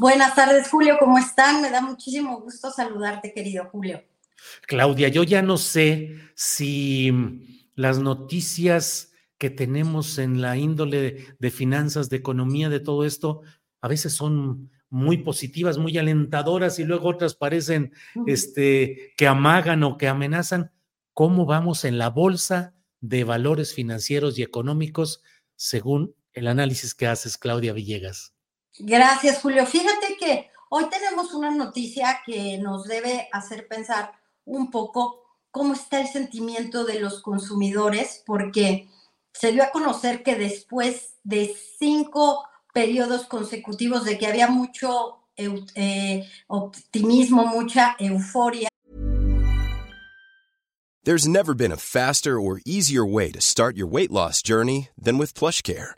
Buenas tardes, Julio, ¿cómo están? Me da muchísimo gusto saludarte, querido Julio. Claudia, yo ya no sé si las noticias que tenemos en la índole de, finanzas, de economía, de todo esto, a veces son muy positivas, muy alentadoras y luego otras parecen este, que amagan o que amenazan. ¿Cómo vamos en la bolsa de valores financieros y económicos según el análisis que haces, Claudia Villegas? Gracias, Julio. Fíjate que hoy tenemos una noticia que nos debe hacer pensar un poco cómo está el sentimiento de los consumidores, porque se dio a conocer que después de cinco periodos consecutivos de que había mucho eh, optimismo, mucha euforia. There's never been a faster or easier way to start your weight loss journey than with PlushCare.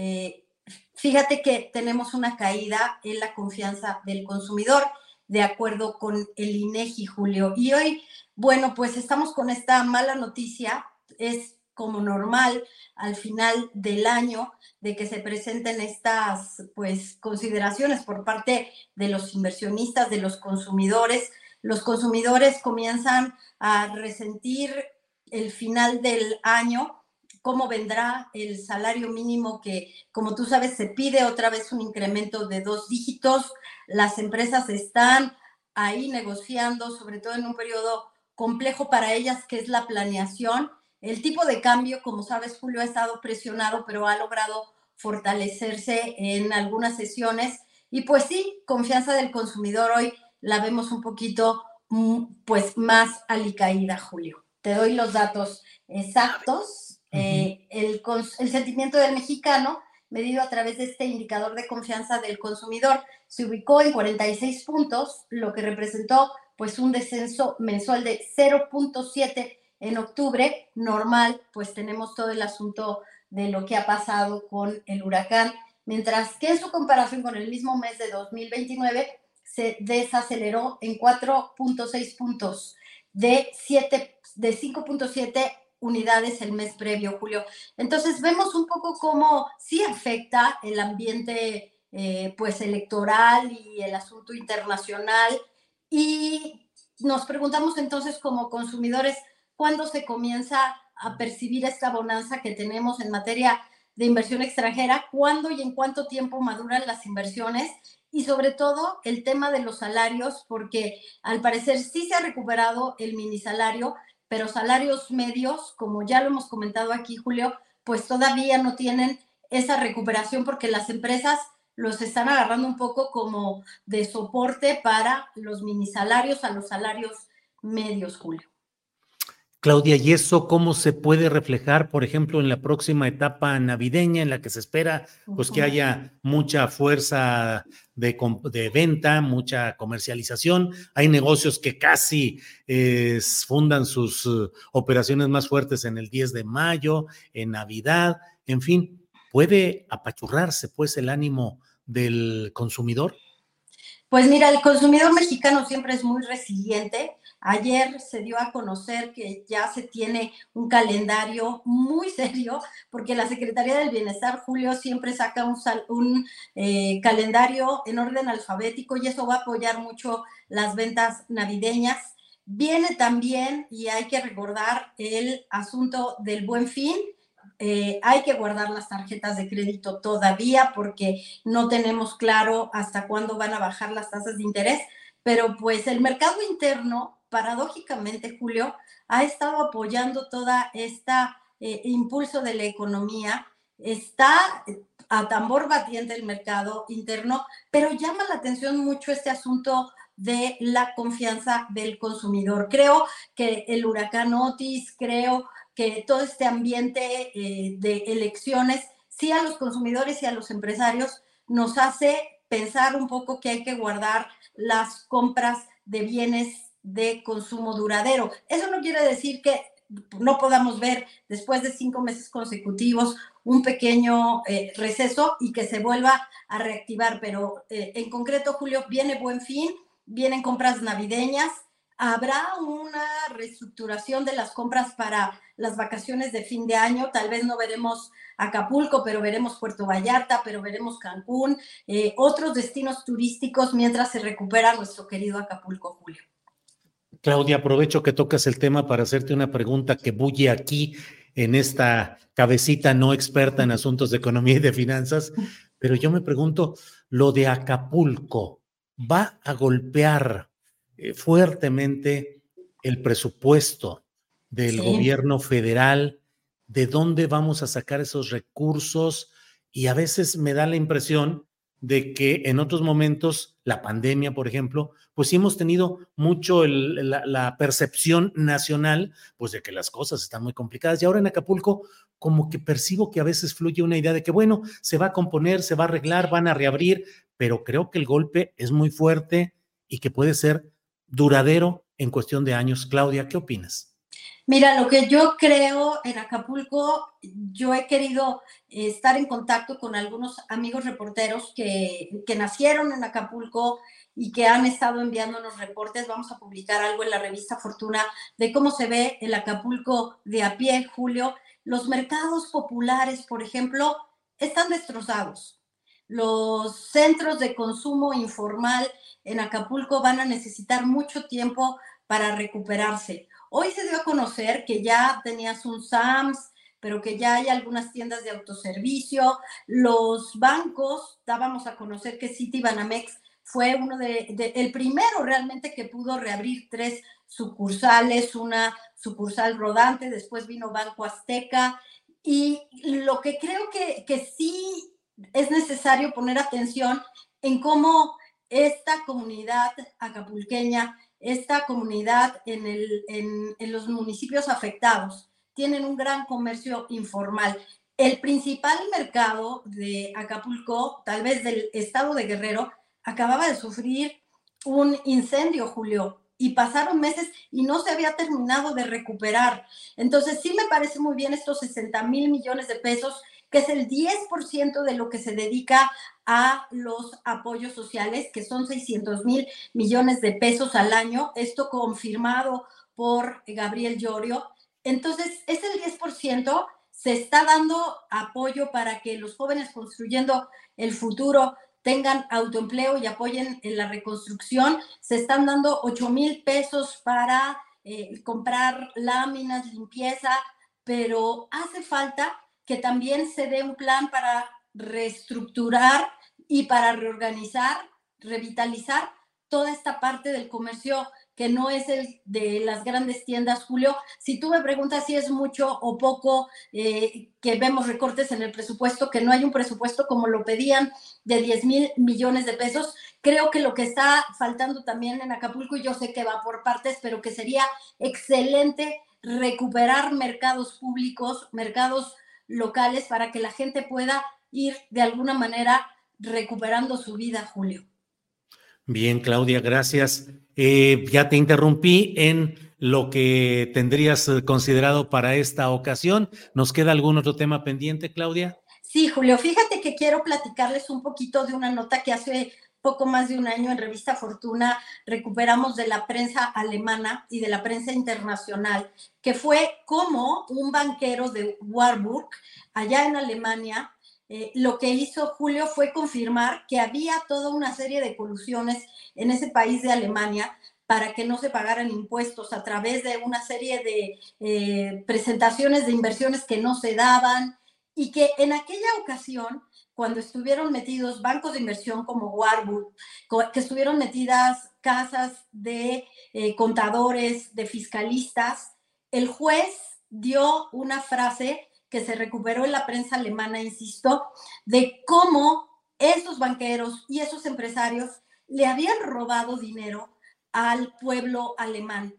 Eh, fíjate que tenemos una caída en la confianza del consumidor, de acuerdo con el INEGI, Julio. Y hoy, bueno, pues estamos con esta mala noticia. Es como normal al final del año de que se presenten estas pues consideraciones por parte de los inversionistas, de los consumidores. Los consumidores comienzan a resentir el final del año cómo vendrá el salario mínimo que, como tú sabes, se pide otra vez un incremento de dos dígitos. Las empresas están ahí negociando, sobre todo en un periodo complejo para ellas, que es la planeación. El tipo de cambio, como sabes, Julio ha estado presionado, pero ha logrado fortalecerse en algunas sesiones. Y pues sí, confianza del consumidor hoy la vemos un poquito mm, pues más alicaída, Julio. Te doy los datos exactos. Eh, el, sentimiento del mexicano, medido a través de este indicador de confianza del consumidor, se ubicó en 46 puntos, lo que representó pues un descenso mensual de 0.7 en octubre, normal, pues tenemos todo el asunto de lo que ha pasado con el huracán, mientras que en su comparación con el mismo mes de 2029 se desaceleró en 4.6 puntos de 7 de 5.7 unidades el mes previo, Julio. Entonces vemos un poco cómo sí afecta el ambiente eh, pues electoral y el asunto internacional. Y nos preguntamos entonces como consumidores cuándo se comienza a percibir esta bonanza que tenemos en materia de inversión extranjera, cuándo y en cuánto tiempo maduran las inversiones y sobre todo el tema de los salarios, porque al parecer sí se ha recuperado el mini salario, pero salarios medios, como ya lo hemos comentado aquí, Julio, pues todavía no tienen esa recuperación porque las empresas los están agarrando un poco como de soporte para los mini salarios a los salarios medios, Julio. Claudia, ¿y eso cómo se puede reflejar, por ejemplo, en la próxima etapa navideña en la que se espera pues que haya mucha fuerza de, de venta, mucha comercialización? Hay negocios que casi eh, fundan sus uh, operaciones más fuertes en el 10 de mayo, en Navidad, en fin, ¿puede apachurrarse pues el ánimo del consumidor? Pues mira, el consumidor mexicano siempre es muy resiliente Ayer se dio a conocer que ya se tiene un calendario muy serio, porque la Secretaría del Bienestar, Julio, siempre saca un, un eh, calendario en orden alfabético y eso va a apoyar mucho las ventas navideñas. Viene también, y hay que recordar, el asunto del buen fin. Eh, hay que guardar las tarjetas de crédito todavía porque no tenemos claro hasta cuándo van a bajar las tasas de interés, pero pues el mercado interno paradójicamente, Julio, ha estado apoyando toda esta eh, impulso de la economía, está a tambor batiente el mercado interno, pero llama la atención mucho este asunto de la confianza del consumidor. Creo que el huracán Otis, creo que todo este ambiente eh, de elecciones, sí a los consumidores y a los empresarios nos hace pensar un poco que hay que guardar las compras de bienes de consumo duradero. Eso no quiere decir que no podamos ver después de cinco meses consecutivos un pequeño eh, receso y que se vuelva a reactivar, pero eh, en concreto, Julio, viene buen fin, vienen compras navideñas, habrá una reestructuración de las compras para las vacaciones de fin de año, tal vez no veremos Acapulco, pero veremos Puerto Vallarta, pero veremos Cancún, eh, otros destinos turísticos mientras se recupera nuestro querido Acapulco, Julio. Claudia, aprovecho que tocas el tema para hacerte una pregunta que bulle aquí en esta cabecita no experta en asuntos de economía y de finanzas, pero yo me pregunto, lo de Acapulco va a golpear eh, fuertemente el presupuesto del gobierno federal, de dónde vamos a sacar esos recursos y a veces me da la impresión de que en otros momentos, la pandemia, por ejemplo, pues sí hemos tenido mucho la, percepción nacional, pues de que las cosas están muy complicadas. Y ahora en Acapulco, como que percibo que a veces fluye una idea de que, bueno, se va a componer, se va a arreglar, van a reabrir, pero creo que el golpe es muy fuerte y que puede ser duradero en cuestión de años. Claudia, ¿qué opinas? Mira, lo que yo creo en Acapulco, yo he querido estar en contacto con algunos amigos reporteros que, que, nacieron en Acapulco y que han estado enviándonos reportes. Vamos a publicar algo en la revista Fortuna de cómo se ve el Acapulco de a pie, Julio. Los mercados populares, por ejemplo, están destrozados. Los centros de consumo informal en Acapulco van a necesitar mucho tiempo para recuperarse. Hoy se dio a conocer que ya tenías un SAMS, pero que ya hay algunas tiendas de autoservicio. Los bancos, dábamos a conocer que Citibanamex fue uno de, el primero realmente que pudo reabrir tres sucursales, una sucursal rodante, después vino Banco Azteca. Y lo que creo que, que sí es necesario poner atención en cómo esta comunidad acapulqueña esta comunidad en, los municipios afectados tienen un gran comercio informal. El principal mercado de Acapulco, tal vez del estado de Guerrero, acababa de sufrir un incendio, Julio, y pasaron meses y no se había terminado de recuperar. Entonces, sí me parece muy bien estos 60 mil millones de pesos que es el 10% de lo que se dedica a los apoyos sociales, que son 600 mil millones de pesos al año, esto confirmado por Gabriel Llorio. Entonces, es el 10%, se está dando apoyo para que los jóvenes construyendo el futuro tengan autoempleo y apoyen en la reconstrucción. Se están dando 8 mil pesos para eh, comprar láminas, limpieza, pero hace falta que también se dé un plan para reestructurar y para reorganizar revitalizar toda esta parte del comercio que no es el de las grandes tiendas, Julio. Si tú me preguntas si es mucho o poco eh, que vemos recortes en el presupuesto, que no hay un presupuesto como lo pedían de 10 mil millones de pesos, creo que lo que está faltando también en Acapulco, y yo sé que va por partes, pero que sería excelente recuperar mercados públicos, mercados locales, para que la gente pueda ir de alguna manera recuperando su vida, Julio. Bien, Claudia, gracias. Eh, ya te interrumpí en lo que tendrías eh, considerado para esta ocasión. ¿Nos queda algún otro tema pendiente, Claudia? Sí, Julio, fíjate que quiero platicarles un poquito de una nota que hace poco más de un año en Revista Fortuna recuperamos de la prensa alemana y de la prensa internacional, que fue como un banquero de Warburg, allá en Alemania, eh, lo que hizo Julio fue confirmar que había toda una serie de colusiones en ese país de Alemania para que no se pagaran impuestos a través de una serie de eh, presentaciones de inversiones que no se daban y que en aquella ocasión, cuando estuvieron metidos bancos de inversión como Warburg, que estuvieron metidas casas de eh, contadores, de fiscalistas, el juez dio una frase que se recuperó en la prensa alemana, insisto, de cómo esos banqueros y esos empresarios le habían robado dinero al pueblo alemán.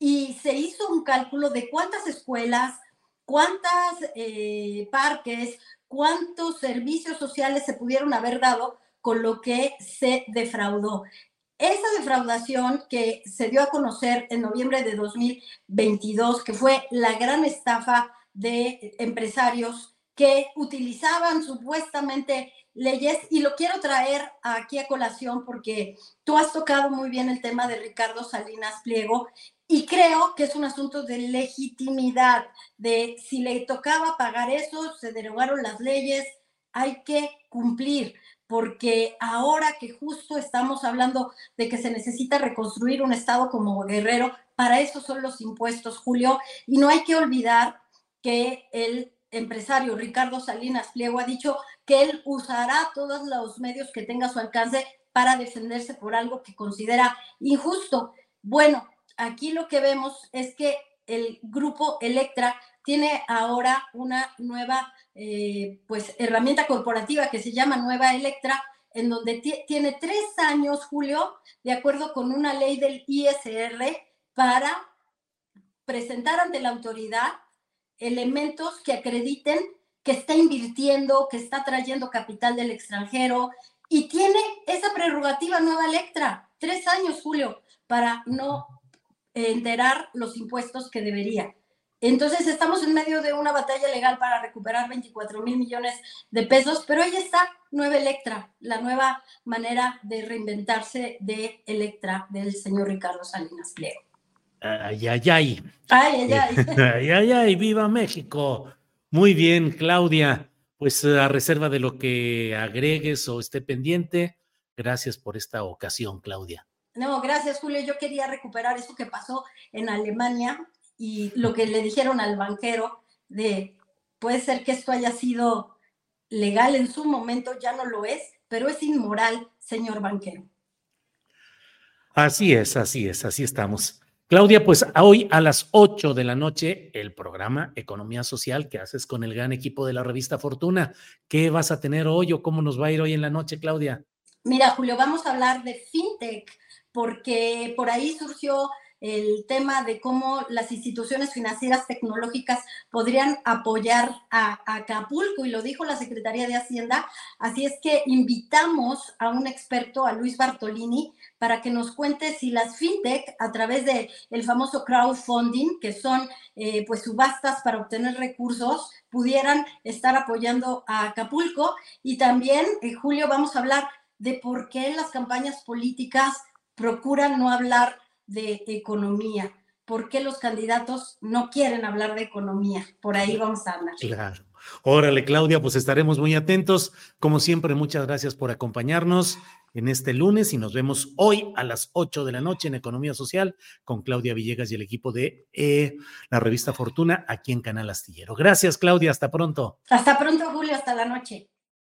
Y se hizo un cálculo de cuántas escuelas, cuántos eh, parques, cuántos servicios sociales se pudieron haber dado con lo que se defraudó. Esa defraudación que se dio a conocer en noviembre de 2022, que fue la gran estafa de empresarios que utilizaban supuestamente leyes y lo quiero traer aquí a colación porque tú has tocado muy bien el tema de Ricardo Salinas Pliego y creo que es un asunto de legitimidad, de si le tocaba pagar eso, se derogaron las leyes, hay que cumplir, porque ahora que justo estamos hablando de que se necesita reconstruir un Estado como Guerrero, para eso son los impuestos, Julio, y no hay que olvidar que el empresario Ricardo Salinas Pliego ha dicho que él usará todos los medios que tenga a su alcance para defenderse por algo que considera injusto. Bueno, aquí lo que vemos es que el grupo Electra tiene ahora una nueva eh, pues herramienta corporativa que se llama Nueva Electra, en donde tiene tres años, Julio, de acuerdo con una ley del ISR, para presentar ante la autoridad elementos que acrediten que está invirtiendo, que está trayendo capital del extranjero y tiene esa prerrogativa nueva Electra, tres años, Julio, para no enterar los impuestos que debería. Entonces estamos en medio de una batalla legal para recuperar 24 mil millones de pesos, pero ahí está Nueva Electra, la nueva manera de reinventarse de Electra del señor Ricardo Salinas Pliego. Ay, ay, ay. Ay, ay, ay. ay, ay, ay, viva México. Muy bien, Claudia. Pues a reserva de lo que agregues o esté pendiente, gracias por esta ocasión, Claudia. No, gracias, Julio. Yo quería recuperar eso que pasó en Alemania y lo que le dijeron al banquero de, puede ser que esto haya sido legal en su momento, ya no lo es, pero es inmoral, señor banquero. Así es, así es, así estamos. Claudia, pues hoy a las 8 de la noche, el programa Economía Social que haces con el gran equipo de la revista Fortuna. ¿Qué vas a tener hoy o cómo nos va a ir hoy en la noche, Claudia? Mira, Julio, vamos a hablar de FinTech, porque por ahí surgió el tema de cómo las instituciones financieras tecnológicas podrían apoyar a, Acapulco, y lo dijo la Secretaría de Hacienda. Así es que invitamos a un experto, a Luis Bartolini, para que nos cuente si las fintech, a través el famoso crowdfunding, que son eh, pues subastas para obtener recursos, pudieran estar apoyando a Acapulco. Y también, en Julio, vamos a hablar de por qué las campañas políticas procuran no hablar de economía. ¿Por qué los candidatos no quieren hablar de economía? Por ahí vamos a hablar. Claro. Órale, Claudia, pues estaremos muy atentos. Como siempre, muchas gracias por acompañarnos en este lunes y nos vemos hoy a las 8 de la noche en Economía Social con Claudia Villegas y el equipo de eh, la revista Fortuna aquí en Canal Astillero. Gracias, Claudia. Hasta pronto. Hasta pronto, Julio. Hasta la noche.